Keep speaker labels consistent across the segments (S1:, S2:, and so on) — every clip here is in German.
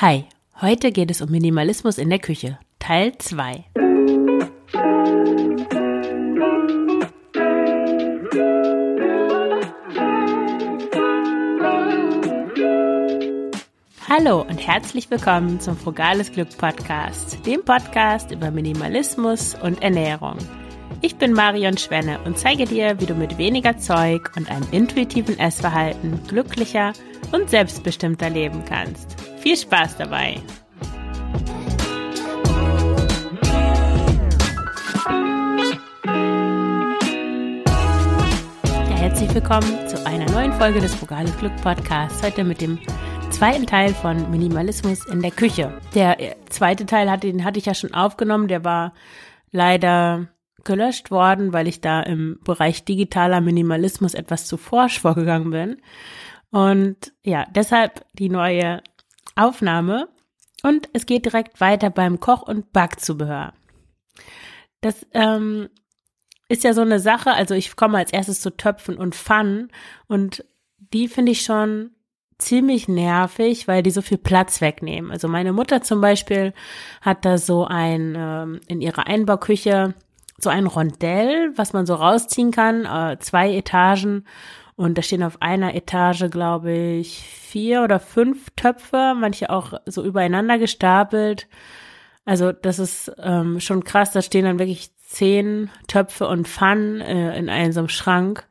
S1: Hi, heute geht es um Minimalismus in der Küche, Teil 2. Hallo und herzlich willkommen zum Frugales Glück Podcast, dem Podcast über Minimalismus und Ernährung. Ich bin Marion Schwenne und zeige dir, wie du mit weniger Zeug und einem intuitiven Essverhalten glücklicher und selbstbestimmter leben kannst. Viel Spaß dabei! Ja, herzlich willkommen zu einer neuen Folge des Frugales Glück Podcasts. Heute mit dem zweiten Teil von Minimalismus in der Küche. Der äh, zweite Teil hatte, den hatte ich ja schon aufgenommen. Der war leider gelöscht worden, weil ich da im Bereich digitaler Minimalismus etwas zu forsch vorgegangen bin. Und ja, deshalb die neue Aufnahme. Und es geht direkt weiter beim Koch- und Backzubehör. Das ähm, ist ja so eine Sache, also ich komme als erstes zu Töpfen und Pfannen und die finde ich schon ziemlich nervig, weil die so viel Platz wegnehmen. Also meine Mutter zum Beispiel hat da so ein ähm, in ihrer Einbauküche so ein Rondell, was man so rausziehen kann, äh, zwei Etagen. Und da stehen auf einer Etage, glaube ich, vier oder fünf Töpfe, manche auch so übereinander gestapelt. Also das ist ähm, schon krass. Da stehen dann wirklich zehn Töpfe und Pfannen äh, in einem so einem Schrank.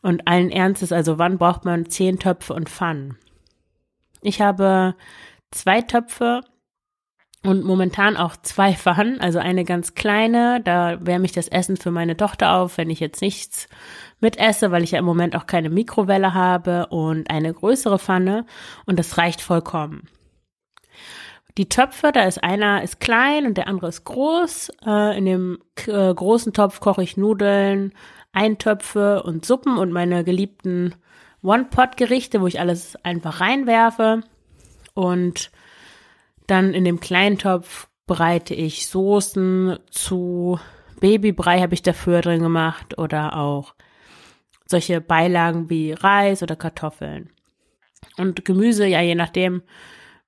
S1: Und allen Ernstes, also wann braucht man zehn Töpfe und Pfannen? Ich habe zwei Töpfe und momentan auch zwei Pfannen, also eine ganz kleine, da wärme ich das Essen für meine Tochter auf, wenn ich jetzt nichts mit esse, weil ich ja im Moment auch keine Mikrowelle habe und eine größere Pfanne und das reicht vollkommen. Die Töpfe, da ist einer ist klein und der andere ist groß. Äh, in dem äh, großen Topf koche ich Nudeln, Eintöpfe und Suppen und meine geliebten One-Pot-Gerichte, wo ich alles einfach reinwerfe. Und dann in dem kleinen Topf bereite ich Soßen zu. Babybrei habe ich dafür drin gemacht oder auch solche Beilagen wie Reis oder Kartoffeln. Und Gemüse, ja, je nachdem,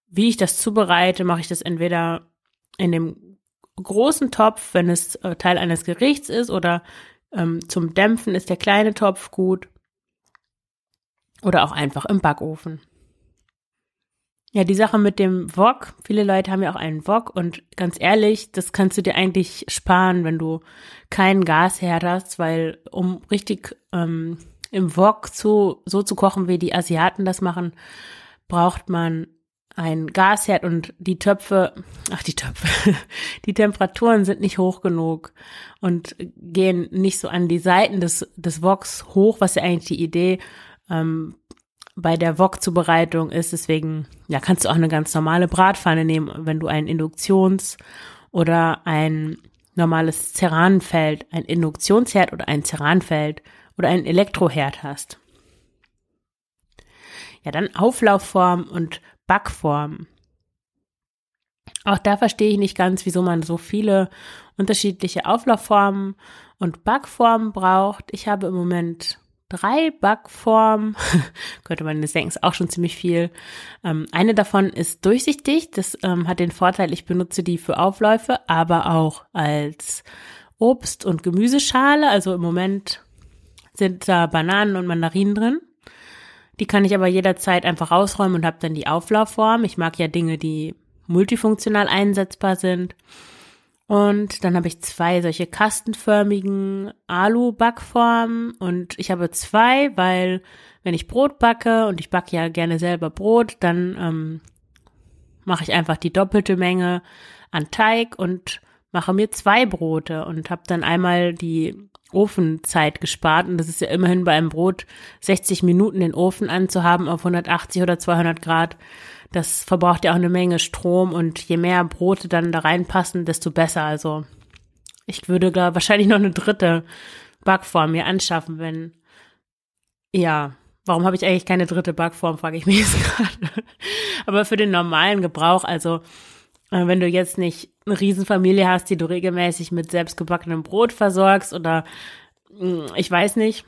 S1: wie ich das zubereite, mache ich das entweder in dem großen Topf, wenn es äh, Teil eines Gerichts ist, oder ähm, zum Dämpfen ist der kleine Topf gut. Oder auch einfach im Backofen. Ja, die Sache mit dem Wok. Viele Leute haben ja auch einen Wok und ganz ehrlich, das kannst du dir eigentlich sparen, wenn du keinen Gasherd hast, weil um richtig ähm, im Wok zu, so zu kochen, wie die Asiaten das machen, braucht man ein Gasherd und die Töpfe, ach die Töpfe, die Temperaturen sind nicht hoch genug und gehen nicht so an die Seiten des, des Woks hoch, was ja eigentlich die Idee ähm, bei der Wok-Zubereitung ist. Deswegen, ja, kannst du auch eine ganz normale Bratpfanne nehmen, wenn du ein Induktions- oder ein normales Ceranfeld, ein Induktionsherd oder ein Ceranfeld oder ein Elektroherd hast. Ja, dann Auflaufform und Backform. Auch da verstehe ich nicht ganz, wieso man so viele unterschiedliche Auflaufformen und Backformen braucht. Ich habe im Moment drei Backformen. Könnte man das denken, ist auch schon ziemlich viel. Ähm, eine davon ist durchsichtig. Das ähm, hat den Vorteil, ich benutze die für Aufläufe, aber auch als Obst- und Gemüseschale. Also im Moment sind da Bananen und Mandarinen drin. Die kann ich aber jederzeit einfach rausräumen und habe dann die Auflaufform. Ich mag ja Dinge, die multifunktional einsetzbar sind. Und dann habe ich zwei solche kastenförmigen Alu-Backformen. Und ich habe zwei, weil wenn ich Brot backe und ich backe ja gerne selber Brot, dann ähm, mache ich einfach die doppelte Menge an Teig und mache mir zwei Brote und habe dann einmal die Ofenzeit gespart. Und das ist ja immerhin bei einem Brot 60 Minuten den Ofen anzuhaben auf 180 oder 200 Grad das verbraucht ja auch eine Menge Strom und je mehr Brote dann da reinpassen, desto besser. Also ich würde da wahrscheinlich noch eine dritte Backform mir anschaffen, wenn ja, warum habe ich eigentlich keine dritte Backform, frage ich mich jetzt gerade. Aber für den normalen Gebrauch, also äh, wenn du jetzt nicht eine Riesenfamilie hast, die du regelmäßig mit selbstgebackenem Brot versorgst oder hm, ich weiß nicht,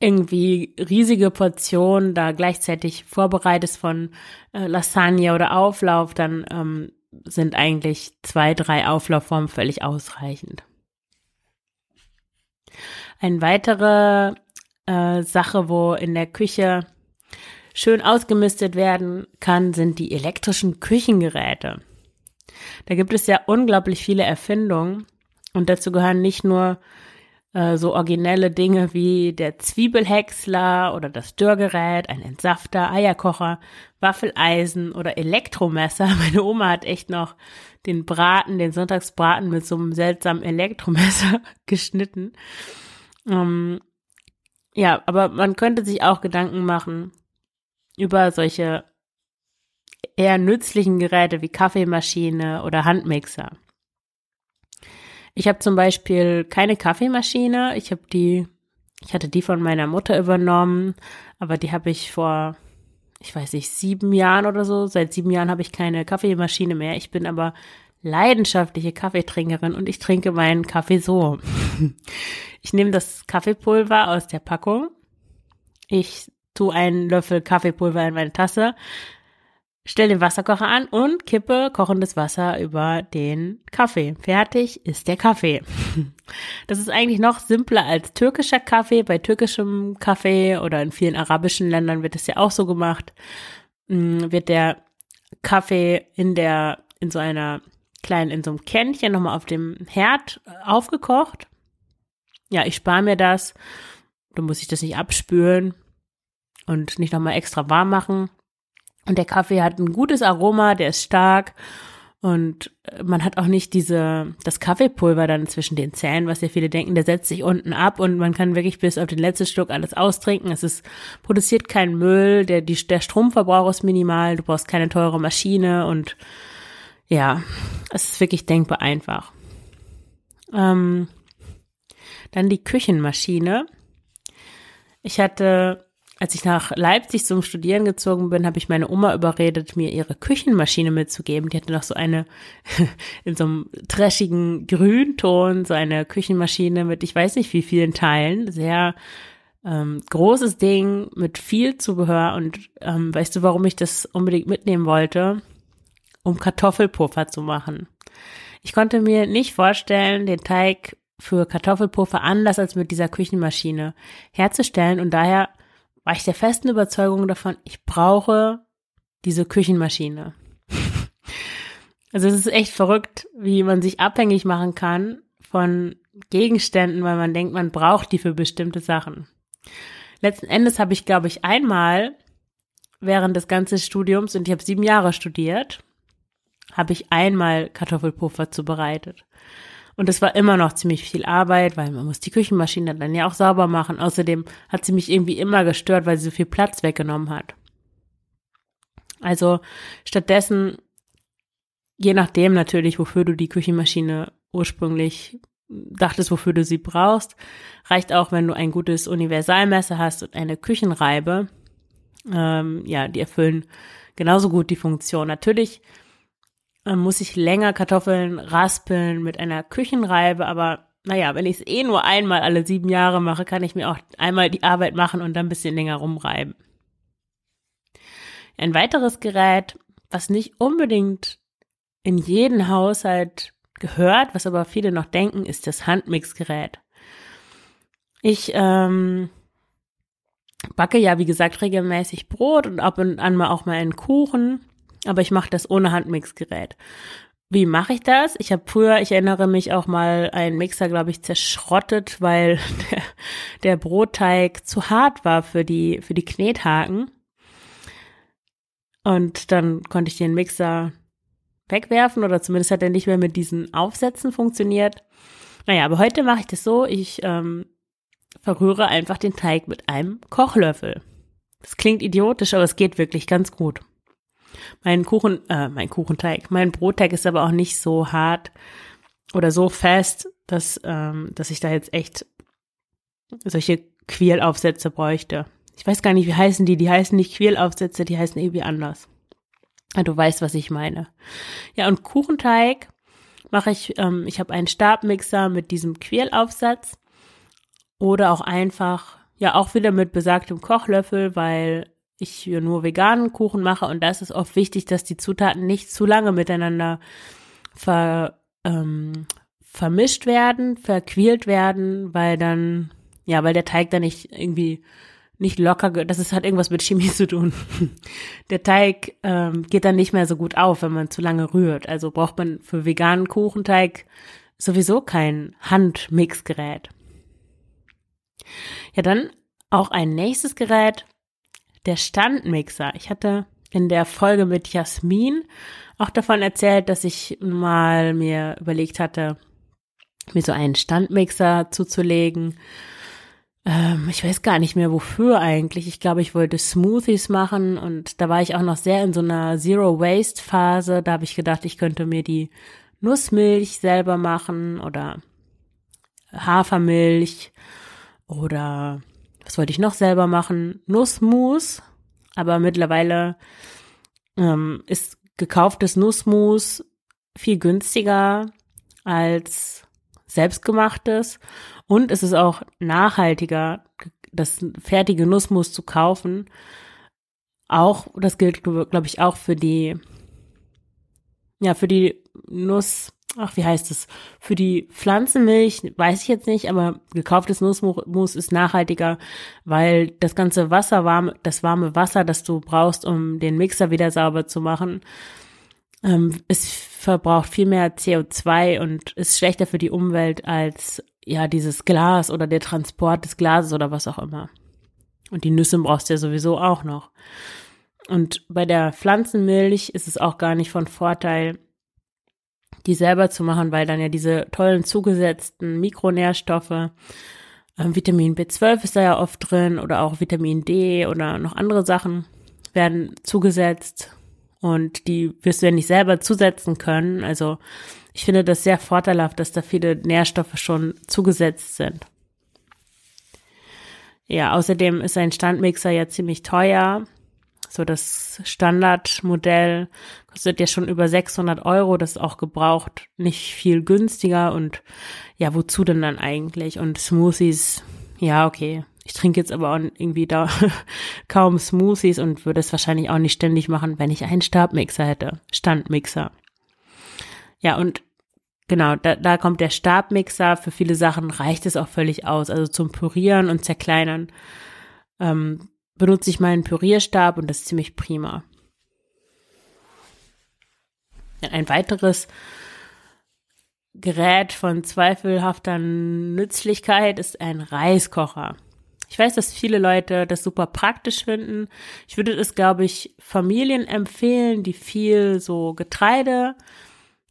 S1: irgendwie riesige Portionen da gleichzeitig vorbereitest von äh, Lasagne oder Auflauf, dann ähm, sind eigentlich zwei, drei Auflaufformen völlig ausreichend. Eine weitere äh, Sache, wo in der Küche schön ausgemistet werden kann, sind die elektrischen Küchengeräte. Da gibt es ja unglaublich viele Erfindungen und dazu gehören nicht nur äh, so originelle Dinge wie der Zwiebelhäcksler oder das Dörrgerät, ein Entsafter, Eierkocher, Waffeleisen oder Elektromesser. Meine Oma hat echt noch den Braten, den Sonntagsbraten mit so einem seltsamen Elektromesser geschnitten. Ähm, ja, aber man könnte sich auch Gedanken machen über solche eher nützlichen Geräte wie Kaffeemaschine oder Handmixer. Ich habe zum Beispiel keine Kaffeemaschine. Ich habe die, ich hatte die von meiner Mutter übernommen, aber die habe ich vor, ich weiß nicht, sieben Jahren oder so. Seit sieben Jahren habe ich keine Kaffeemaschine mehr. Ich bin aber leidenschaftliche Kaffeetrinkerin und ich trinke meinen Kaffee so. Ich nehme das Kaffeepulver aus der Packung. Ich tue einen Löffel Kaffeepulver in meine Tasse, stelle den Wasserkocher an und kippe kochendes Wasser über den Kaffee. Fertig ist der Kaffee. Das ist eigentlich noch simpler als türkischer Kaffee. Bei türkischem Kaffee oder in vielen arabischen Ländern wird es ja auch so gemacht. Mm, wird der Kaffee in der, in so einer kleinen, in so einem Kännchen nochmal auf dem Herd aufgekocht. Ja, ich spare mir das. Dann muss ich das nicht abspülen und nicht nochmal extra warm machen. Und der Kaffee hat ein gutes Aroma, der ist stark und man hat auch nicht diese, das Kaffeepulver dann zwischen den Zähnen, was ja viele denken, der setzt sich unten ab und man kann wirklich bis auf den letzten Stück alles austrinken. Es ist, produziert keinen Müll, der, die, der Stromverbrauch ist minimal, du brauchst keine teure Maschine und ja, es ist wirklich denkbar einfach. Ähm, dann die Küchenmaschine. Ich hatte als ich nach Leipzig zum Studieren gezogen bin, habe ich meine Oma überredet, mir ihre Küchenmaschine mitzugeben. Die hatte noch so eine in so einem trashigen Grünton, so eine Küchenmaschine mit ich weiß nicht wie vielen Teilen. Sehr ähm, großes Ding mit viel Zubehör. Und ähm, weißt du, warum ich das unbedingt mitnehmen wollte? Um Kartoffelpuffer zu machen. Ich konnte mir nicht vorstellen, den Teig für Kartoffelpuffer anders als mit dieser Küchenmaschine herzustellen und daher war ich der festen Überzeugung davon, ich brauche diese Küchenmaschine. also es ist echt verrückt, wie man sich abhängig machen kann von Gegenständen, weil man denkt, man braucht die für bestimmte Sachen. Letzten Endes habe ich, glaube ich, einmal während des ganzen Studiums, und ich habe sieben Jahre studiert, habe ich einmal Kartoffelpuffer zubereitet. Und es war immer noch ziemlich viel Arbeit, weil man muss die Küchenmaschine dann ja auch sauber machen. Außerdem hat sie mich irgendwie immer gestört, weil sie so viel Platz weggenommen hat. Also stattdessen, je nachdem natürlich, wofür du die Küchenmaschine ursprünglich dachtest, wofür du sie brauchst, reicht auch, wenn du ein gutes Universalmesser hast und eine Küchenreibe. Ähm, ja, die erfüllen genauso gut die Funktion. Natürlich muss ich länger Kartoffeln raspeln mit einer Küchenreibe, aber naja, wenn ich es eh nur einmal alle sieben Jahre mache, kann ich mir auch einmal die Arbeit machen und dann ein bisschen länger rumreiben. Ein weiteres Gerät, was nicht unbedingt in jeden Haushalt gehört, was aber viele noch denken, ist das Handmixgerät. Ich ähm, backe ja, wie gesagt, regelmäßig Brot und ab und an mal auch mal einen Kuchen aber ich mache das ohne Handmixgerät. Wie mache ich das? Ich habe früher, ich erinnere mich auch mal, einen Mixer, glaube ich, zerschrottet, weil der, der Brotteig zu hart war für die, für die Knethaken. Und dann konnte ich den Mixer wegwerfen oder zumindest hat er nicht mehr mit diesen Aufsätzen funktioniert. Naja, aber heute mache ich das so, ich ähm, verrühre einfach den Teig mit einem Kochlöffel. Das klingt idiotisch, aber es geht wirklich ganz gut. Mein Kuchen, äh, mein Kuchenteig, mein Brotteig ist aber auch nicht so hart oder so fest, dass, ähm, dass ich da jetzt echt solche Quirlaufsätze bräuchte. Ich weiß gar nicht, wie heißen die. Die heißen nicht Quirlaufsätze, die heißen irgendwie anders. Ja, du weißt, was ich meine. Ja, und Kuchenteig mache ich, ähm, ich habe einen Stabmixer mit diesem Quirlaufsatz oder auch einfach ja auch wieder mit besagtem Kochlöffel, weil ich nur veganen Kuchen mache und da ist oft wichtig, dass die Zutaten nicht zu lange miteinander ver, ähm, vermischt werden, verquält werden, weil dann, ja, weil der Teig dann nicht irgendwie nicht locker, das ist, hat irgendwas mit Chemie zu tun. Der Teig ähm, geht dann nicht mehr so gut auf, wenn man zu lange rührt. Also braucht man für veganen Kuchenteig sowieso kein Handmixgerät. Ja, dann auch ein nächstes Gerät, der Standmixer. Ich hatte in der Folge mit Jasmin auch davon erzählt, dass ich mal mir überlegt hatte, mir so einen Standmixer zuzulegen. Ähm, ich weiß gar nicht mehr wofür eigentlich. Ich glaube, ich wollte Smoothies machen und da war ich auch noch sehr in so einer Zero Waste Phase. Da habe ich gedacht, ich könnte mir die Nussmilch selber machen oder Hafermilch oder was wollte ich noch selber machen? Nussmus. Aber mittlerweile ähm, ist gekauftes Nussmus viel günstiger als selbstgemachtes und es ist auch nachhaltiger, das fertige Nussmus zu kaufen. Auch, das gilt, glaube ich, auch für die, ja, für die Nuss, ach, wie heißt es? Für die Pflanzenmilch weiß ich jetzt nicht, aber gekauftes Nussmus ist nachhaltiger, weil das ganze Wasser warm, das warme Wasser, das du brauchst, um den Mixer wieder sauber zu machen, ähm, es verbraucht viel mehr CO2 und ist schlechter für die Umwelt als ja dieses Glas oder der Transport des Glases oder was auch immer. Und die Nüsse brauchst du ja sowieso auch noch. Und bei der Pflanzenmilch ist es auch gar nicht von Vorteil, die selber zu machen, weil dann ja diese tollen zugesetzten Mikronährstoffe, äh, Vitamin B12 ist da ja oft drin oder auch Vitamin D oder noch andere Sachen werden zugesetzt und die wirst du ja nicht selber zusetzen können. Also ich finde das sehr vorteilhaft, dass da viele Nährstoffe schon zugesetzt sind. Ja, außerdem ist ein Standmixer ja ziemlich teuer. So das Standardmodell kostet ja schon über 600 Euro. Das ist auch gebraucht nicht viel günstiger. Und ja, wozu denn dann eigentlich? Und Smoothies, ja, okay. Ich trinke jetzt aber auch irgendwie da kaum Smoothies und würde es wahrscheinlich auch nicht ständig machen, wenn ich einen Stabmixer hätte. Standmixer. Ja, und genau, da, da kommt der Stabmixer. Für viele Sachen reicht es auch völlig aus. Also zum Pürieren und Zerkleinern. Ähm, benutze ich meinen Pürierstab und das ist ziemlich prima. Ein weiteres Gerät von zweifelhafter Nützlichkeit ist ein Reiskocher. Ich weiß, dass viele Leute das super praktisch finden. Ich würde es, glaube ich, Familien empfehlen, die viel so Getreide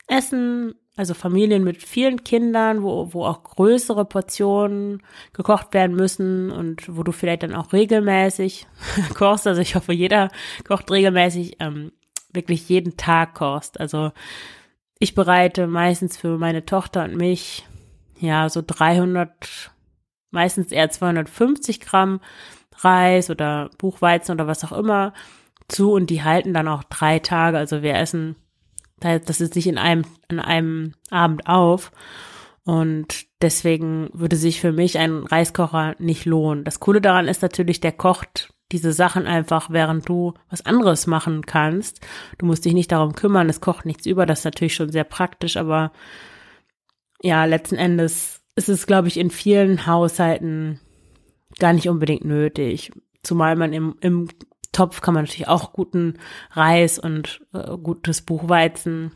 S1: essen, also Familien mit vielen Kindern, wo, wo auch größere Portionen gekocht werden müssen und wo du vielleicht dann auch regelmäßig kochst. Also ich hoffe, jeder kocht regelmäßig, ähm, wirklich jeden Tag kochst. Also ich bereite meistens für meine Tochter und mich ja so 300, meistens eher 250 Gramm Reis oder Buchweizen oder was auch immer zu und die halten dann auch drei Tage. Also wir essen das ist nicht in einem, in einem Abend auf. Und deswegen würde sich für mich ein Reiskocher nicht lohnen. Das Coole daran ist natürlich, der kocht diese Sachen einfach, während du was anderes machen kannst. Du musst dich nicht darum kümmern, es kocht nichts über. Das ist natürlich schon sehr praktisch, aber ja, letzten Endes ist es, glaube ich, in vielen Haushalten gar nicht unbedingt nötig. Zumal man im, im Topf kann man natürlich auch guten Reis und äh, gutes Buchweizen,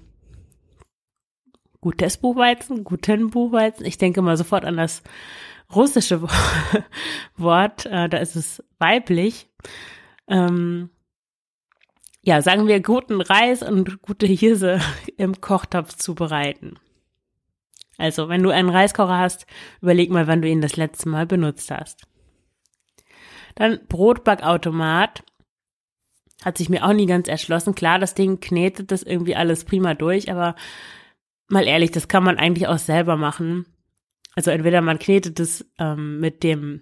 S1: gutes Buchweizen, guten Buchweizen. Ich denke mal sofort an das russische Wort, äh, da ist es weiblich. Ähm, ja, sagen wir guten Reis und gute Hirse im Kochtopf zubereiten. Also, wenn du einen Reiskocher hast, überleg mal, wann du ihn das letzte Mal benutzt hast. Dann Brotbackautomat hat sich mir auch nie ganz erschlossen. Klar, das Ding knetet das irgendwie alles prima durch, aber mal ehrlich, das kann man eigentlich auch selber machen. Also entweder man knetet es ähm, mit dem,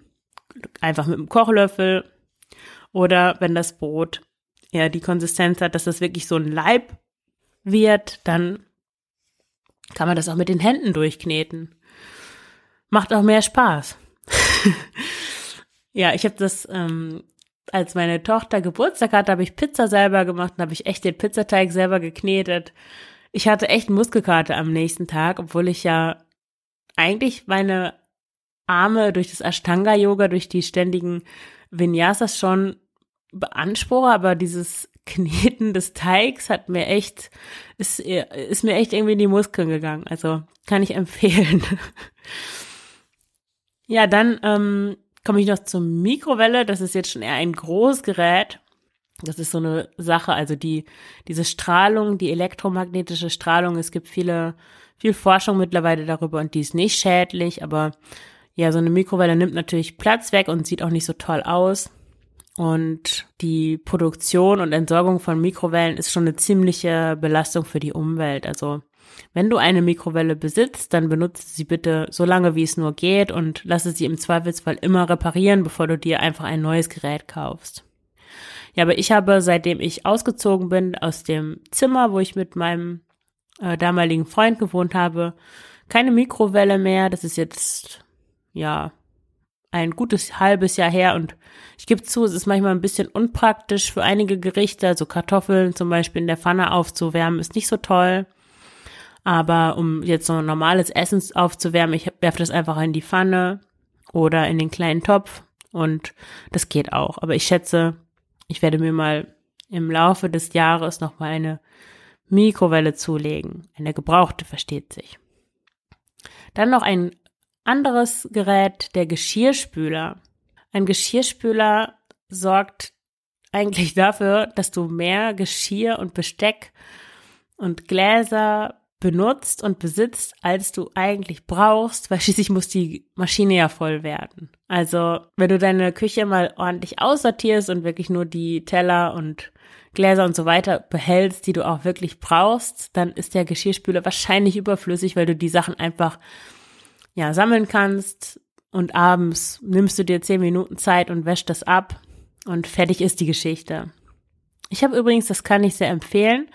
S1: einfach mit dem Kochlöffel oder wenn das Brot ja die Konsistenz hat, dass das wirklich so ein Leib wird, dann kann man das auch mit den Händen durchkneten. Macht auch mehr Spaß. Ja, ich habe das, ähm, als meine Tochter Geburtstag hatte, habe ich Pizza selber gemacht und habe ich echt den Pizzateig selber geknetet. Ich hatte echt Muskelkarte am nächsten Tag, obwohl ich ja eigentlich meine Arme durch das Ashtanga-Yoga, durch die ständigen Vinyasas schon beanspruche, aber dieses Kneten des Teigs hat mir echt, ist, ist mir echt irgendwie in die Muskeln gegangen. Also kann ich empfehlen. ja, dann ähm, komme ich noch zur Mikrowelle. Das ist jetzt schon eher ein Großgerät. Das ist so eine Sache, also die, diese Strahlung, die elektromagnetische Strahlung, es gibt viele, viel Forschung mittlerweile darüber und die ist nicht schädlich, aber ja, so eine Mikrowelle nimmt natürlich Platz weg und sieht auch nicht so toll aus. Und die Produktion und Entsorgung von Mikrowellen ist schon eine ziemliche Belastung für die Umwelt. Also wenn du eine Mikrowelle besitzt, dann benutze sie bitte so lange, wie es nur geht und lasse sie im Zweifelsfall immer reparieren, bevor du dir einfach ein neues Gerät kaufst. Ja, aber ich habe, seitdem ich ausgezogen bin aus dem Zimmer, wo ich mit meinem äh, damaligen Freund gewohnt habe, keine Mikrowelle mehr. Das ist jetzt, ja, ein gutes halbes Jahr her und ich gebe zu, es ist manchmal ein bisschen unpraktisch für einige Gerichte, also Kartoffeln zum Beispiel in der Pfanne aufzuwärmen, ist nicht so toll. Aber um jetzt so ein normales Essen aufzuwärmen, ich werfe das einfach in die Pfanne oder in den kleinen Topf und das geht auch. Aber ich schätze, ich werde mir mal im Laufe des Jahres noch mal eine Mikrowelle zulegen. Eine gebrauchte, versteht sich. Dann noch ein anderes Gerät, der Geschirrspüler. Ein Geschirrspüler sorgt eigentlich dafür, dass du mehr Geschirr und Besteck und Gläser benutzt und besitzt, als du eigentlich brauchst, weil schließlich muss die Maschine ja voll werden. Also, wenn du deine Küche mal ordentlich aussortierst und wirklich nur die Teller und Gläser und so weiter behältst, die du auch wirklich brauchst, dann ist der Geschirrspüler wahrscheinlich überflüssig, weil du die Sachen einfach ja sammeln kannst und abends nimmst du dir zehn Minuten Zeit und wäschst das ab und fertig ist die Geschichte. Ich habe übrigens, das kann ich sehr empfehlen,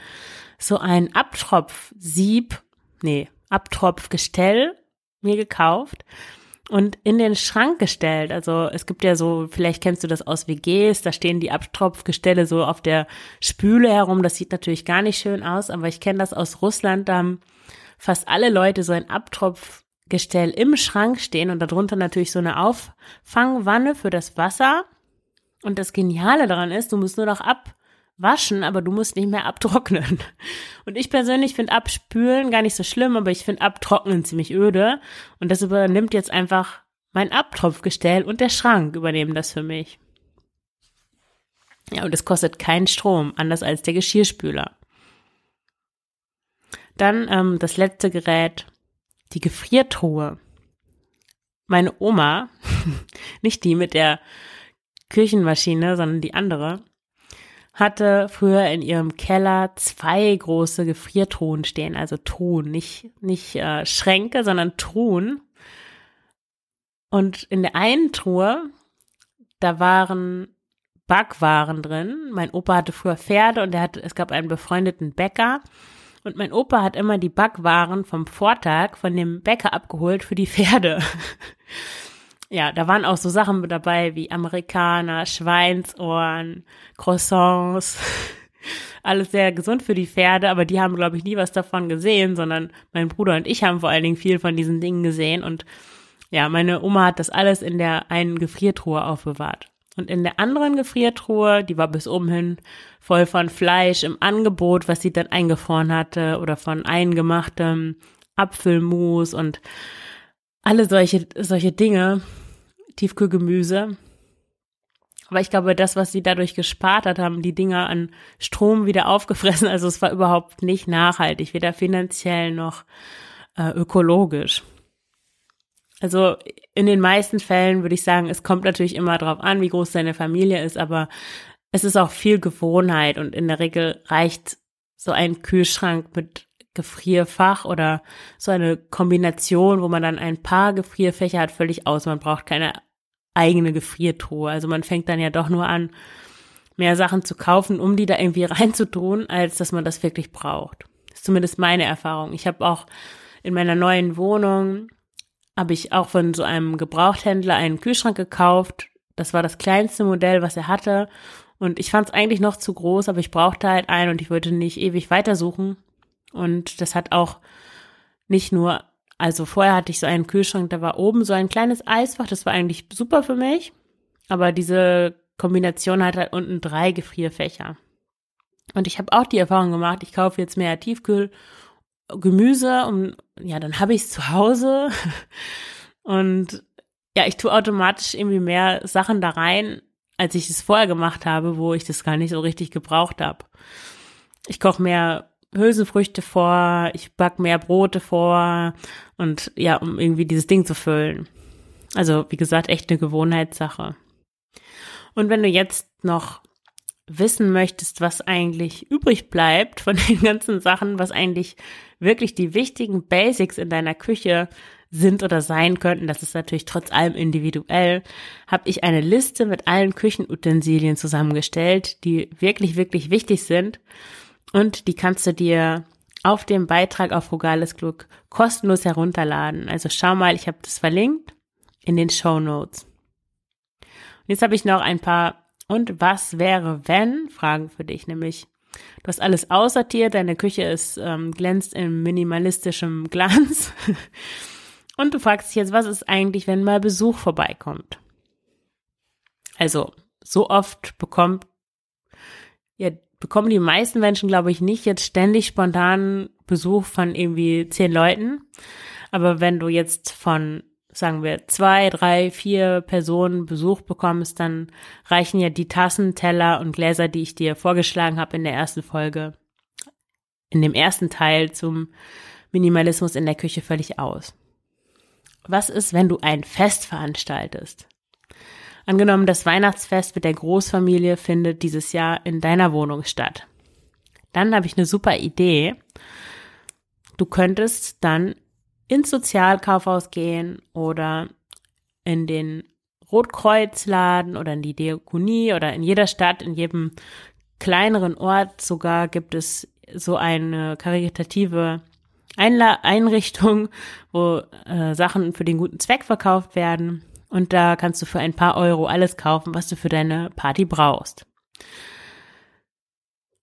S1: so ein Abtropfsieb, nee, Abtropfgestell mir gekauft und in den Schrank gestellt. Also es gibt ja so, vielleicht kennst du das aus WGs, da stehen die Abtropfgestelle so auf der Spüle herum. Das sieht natürlich gar nicht schön aus, aber ich kenne das aus Russland, da haben fast alle Leute so ein Abtropfgestell im Schrank stehen und darunter natürlich so eine Auffangwanne für das Wasser. Und das Geniale daran ist, du musst nur noch ab waschen, aber du musst nicht mehr abtrocknen. Und ich persönlich finde Abspülen gar nicht so schlimm, aber ich finde Abtrocknen ziemlich öde. Und das übernimmt jetzt einfach mein Abtropfgestell und der Schrank übernehmen das für mich. Ja, und es kostet keinen Strom, anders als der Geschirrspüler. Dann ähm, das letzte Gerät, die Gefriertruhe. Meine Oma, nicht die mit der Küchenmaschine, sondern die andere, hatte früher in ihrem Keller zwei große Gefriertruhen stehen, also Truhen, nicht, nicht äh, Schränke, sondern Truhen. Und in der einen Truhe, da waren Backwaren drin. Mein Opa hatte früher Pferde und er hatte, es gab einen befreundeten Bäcker. Und mein Opa hat immer die Backwaren vom Vortag von dem Bäcker abgeholt für die Pferde. ja, da waren auch so Sachen dabei wie Amerikaner, Schweinsohren, Croissants. Alles sehr gesund für die Pferde, aber die haben, glaube ich, nie was davon gesehen, sondern mein Bruder und ich haben vor allen Dingen viel von diesen Dingen gesehen. Und ja, meine Oma hat das alles in der einen Gefriertruhe aufbewahrt. Und in der anderen Gefriertruhe, die war bis oben hin voll von Fleisch im Angebot, was sie dann eingefroren hatte, oder von eingemachtem Apfelmus und alle solche, solche Dinge, Tiefkühlgemüse. Aber ich glaube, das, was sie dadurch gespart hat, haben die Dinger an Strom wieder aufgefressen. Also es war überhaupt nicht nachhaltig, weder finanziell noch äh, ökologisch. Also in den meisten Fällen würde ich sagen, es kommt natürlich immer darauf an, wie groß deine Familie ist, aber es ist auch viel Gewohnheit und in der Regel reicht so ein Kühlschrank mit Gefrierfach oder so eine Kombination, wo man dann ein paar Gefrierfächer hat, völlig aus. Man braucht keine eigene Gefriertruhe. Also man fängt dann ja doch nur an, mehr Sachen zu kaufen, um die da irgendwie reinzutun, als dass man das wirklich braucht. Das ist zumindest meine Erfahrung. Ich habe auch in meiner neuen Wohnung, habe ich auch von so einem Gebrauchthändler einen Kühlschrank gekauft, das war das kleinste Modell, was er hatte. Und ich fand es eigentlich noch zu groß, aber ich brauchte halt einen und ich wollte nicht ewig weitersuchen. Und das hat auch nicht nur, also vorher hatte ich so einen Kühlschrank, da war oben so ein kleines Eisfach, das war eigentlich super für mich. Aber diese Kombination hat halt unten drei Gefrierfächer. Und ich habe auch die Erfahrung gemacht, ich kaufe jetzt mehr Tiefkühl Gemüse und ja, dann habe ich es zu Hause und ja, ich tue automatisch irgendwie mehr Sachen da rein, als ich es vorher gemacht habe, wo ich das gar nicht so richtig gebraucht habe. Ich koche mehr Hülsenfrüchte vor, ich back mehr Brote vor und ja, um irgendwie dieses Ding zu füllen. Also, wie gesagt, echt eine Gewohnheitssache. Und wenn du jetzt noch wissen möchtest, was eigentlich übrig bleibt von den ganzen Sachen, was eigentlich wirklich die wichtigen Basics in deiner Küche sind oder sein könnten, das ist natürlich trotz allem individuell, habe ich eine Liste mit allen Küchenutensilien zusammengestellt, die wirklich, wirklich wichtig sind. Und die kannst du dir auf dem Beitrag auf Frugales Glück kostenlos herunterladen. Also schau mal, ich habe das verlinkt in den Show Notes. Und jetzt habe ich noch ein paar und was wäre wenn Fragen für dich, nämlich Du hast alles aussortiert, deine Küche ist ähm, glänzt in minimalistischem Glanz. Und du fragst dich jetzt, was ist eigentlich, wenn mal Besuch vorbeikommt? Also, so oft bekommt, ja, bekommen die meisten Menschen, glaube ich, nicht jetzt ständig spontan Besuch von irgendwie zehn Leuten. Aber wenn du jetzt von sagen wir, zwei, drei, vier Personen Besuch bekommst, dann reichen ja die Tassen, Teller und Gläser, die ich dir vorgeschlagen habe in der ersten Folge, in dem ersten Teil zum Minimalismus in der Küche völlig aus. Was ist, wenn du ein Fest veranstaltest? Angenommen, das Weihnachtsfest mit der Großfamilie findet dieses Jahr in deiner Wohnung statt. Dann habe ich eine super Idee. Du könntest dann ins Sozialkaufhaus gehen oder in den Rotkreuzladen oder in die Diakonie oder in jeder Stadt, in jedem kleineren Ort sogar gibt es so eine karitative Einla Einrichtung, wo äh, Sachen für den guten Zweck verkauft werden. Und da kannst du für ein paar Euro alles kaufen, was du für deine Party brauchst.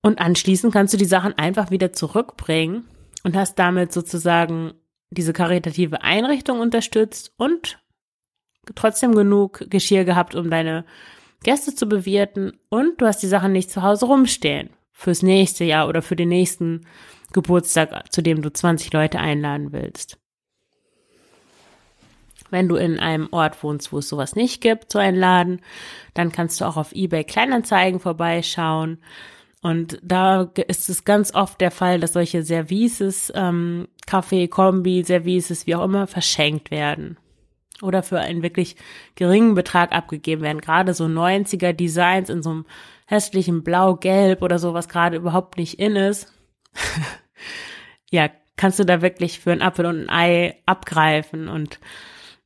S1: Und anschließend kannst du die Sachen einfach wieder zurückbringen und hast damit sozusagen diese karitative Einrichtung unterstützt und trotzdem genug Geschirr gehabt, um deine Gäste zu bewirten und du hast die Sachen nicht zu Hause rumstehen fürs nächste Jahr oder für den nächsten Geburtstag, zu dem du 20 Leute einladen willst. Wenn du in einem Ort wohnst, wo es sowas nicht gibt, so einen Laden, dann kannst du auch auf eBay Kleinanzeigen vorbeischauen und da ist es ganz oft der Fall, dass solche Services, ähm, Kaffee, Kombi, Services, wie auch immer, verschenkt werden. Oder für einen wirklich geringen Betrag abgegeben werden. Gerade so 90er Designs in so einem hässlichen Blau-Gelb oder so, was gerade überhaupt nicht in ist. ja, kannst du da wirklich für ein Apfel und ein Ei abgreifen und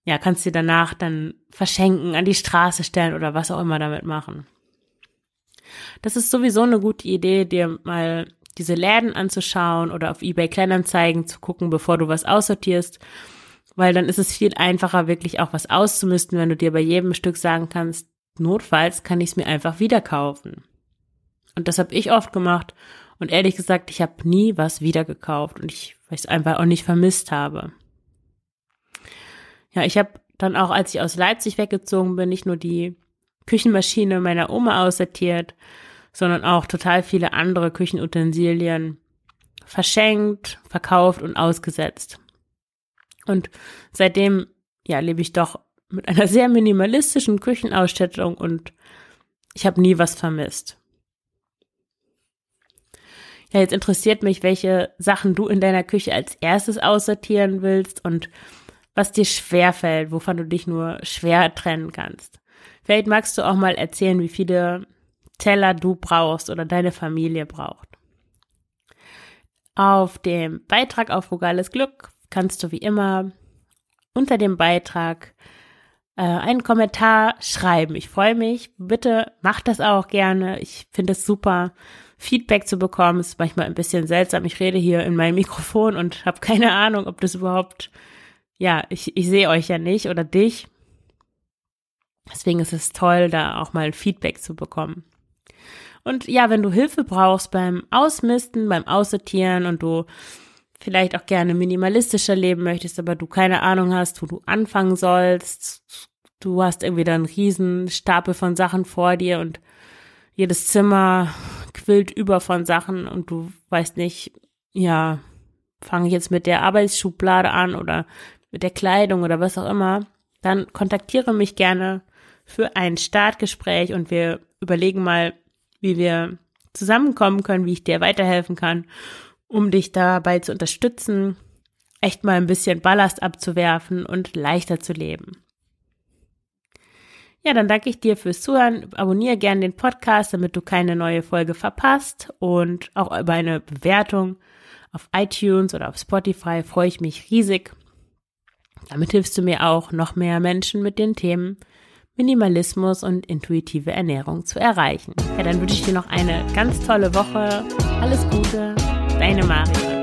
S1: ja, kannst dir danach dann verschenken, an die Straße stellen oder was auch immer damit machen. Das ist sowieso eine gute Idee, dir mal diese Läden anzuschauen oder auf eBay Kleinanzeigen zu gucken, bevor du was aussortierst, weil dann ist es viel einfacher, wirklich auch was auszumisten, wenn du dir bei jedem Stück sagen kannst, notfalls kann ich es mir einfach wieder kaufen. Und das habe ich oft gemacht und ehrlich gesagt, ich habe nie was wiedergekauft und ich, es einfach auch nicht vermisst habe. Ja, ich habe dann auch, als ich aus Leipzig weggezogen bin, nicht nur die Küchenmaschine meiner Oma aussortiert, sondern auch total viele andere Küchenutensilien verschenkt, verkauft und ausgesetzt. Und seitdem, ja, lebe ich doch mit einer sehr minimalistischen Küchenausstattung und ich habe nie was vermisst. Ja, jetzt interessiert mich, welche Sachen du in deiner Küche als erstes aussortieren willst und was dir schwerfällt, wovon du dich nur schwer trennen kannst. Vielleicht magst du auch mal erzählen, wie viele Teller du brauchst oder deine Familie braucht. Auf dem Beitrag auf Vogales Glück kannst du wie immer unter dem Beitrag äh, einen Kommentar schreiben. Ich freue mich. Bitte mach das auch gerne. Ich finde es super, Feedback zu bekommen. Ist manchmal ein bisschen seltsam. Ich rede hier in meinem Mikrofon und habe keine Ahnung, ob das überhaupt, ja, ich, ich sehe euch ja nicht oder dich. Deswegen ist es toll, da auch mal Feedback zu bekommen. Und ja, wenn du Hilfe brauchst beim Ausmisten, beim Aussortieren und du vielleicht auch gerne minimalistischer leben möchtest, aber du keine Ahnung hast, wo du anfangen sollst, du hast irgendwie da einen riesen Stapel von Sachen vor dir und jedes Zimmer quillt über von Sachen und du weißt nicht, ja, fange ich jetzt mit der Arbeitsschublade an oder mit der Kleidung oder was auch immer, dann kontaktiere mich gerne für ein Startgespräch und wir überlegen mal, wie wir zusammenkommen können, wie ich dir weiterhelfen kann, um dich dabei zu unterstützen, echt mal ein bisschen Ballast abzuwerfen und leichter zu leben. Ja, dann danke ich dir fürs Zuhören. Abonniere gerne den Podcast, damit du keine neue Folge verpasst und auch über eine Bewertung auf iTunes oder auf Spotify freue ich mich riesig. Damit hilfst du mir auch, noch mehr Menschen mit den Themen Minimalismus und intuitive Ernährung zu erreichen. Ja, dann wünsche ich dir noch eine ganz tolle Woche. Alles Gute, deine Mario.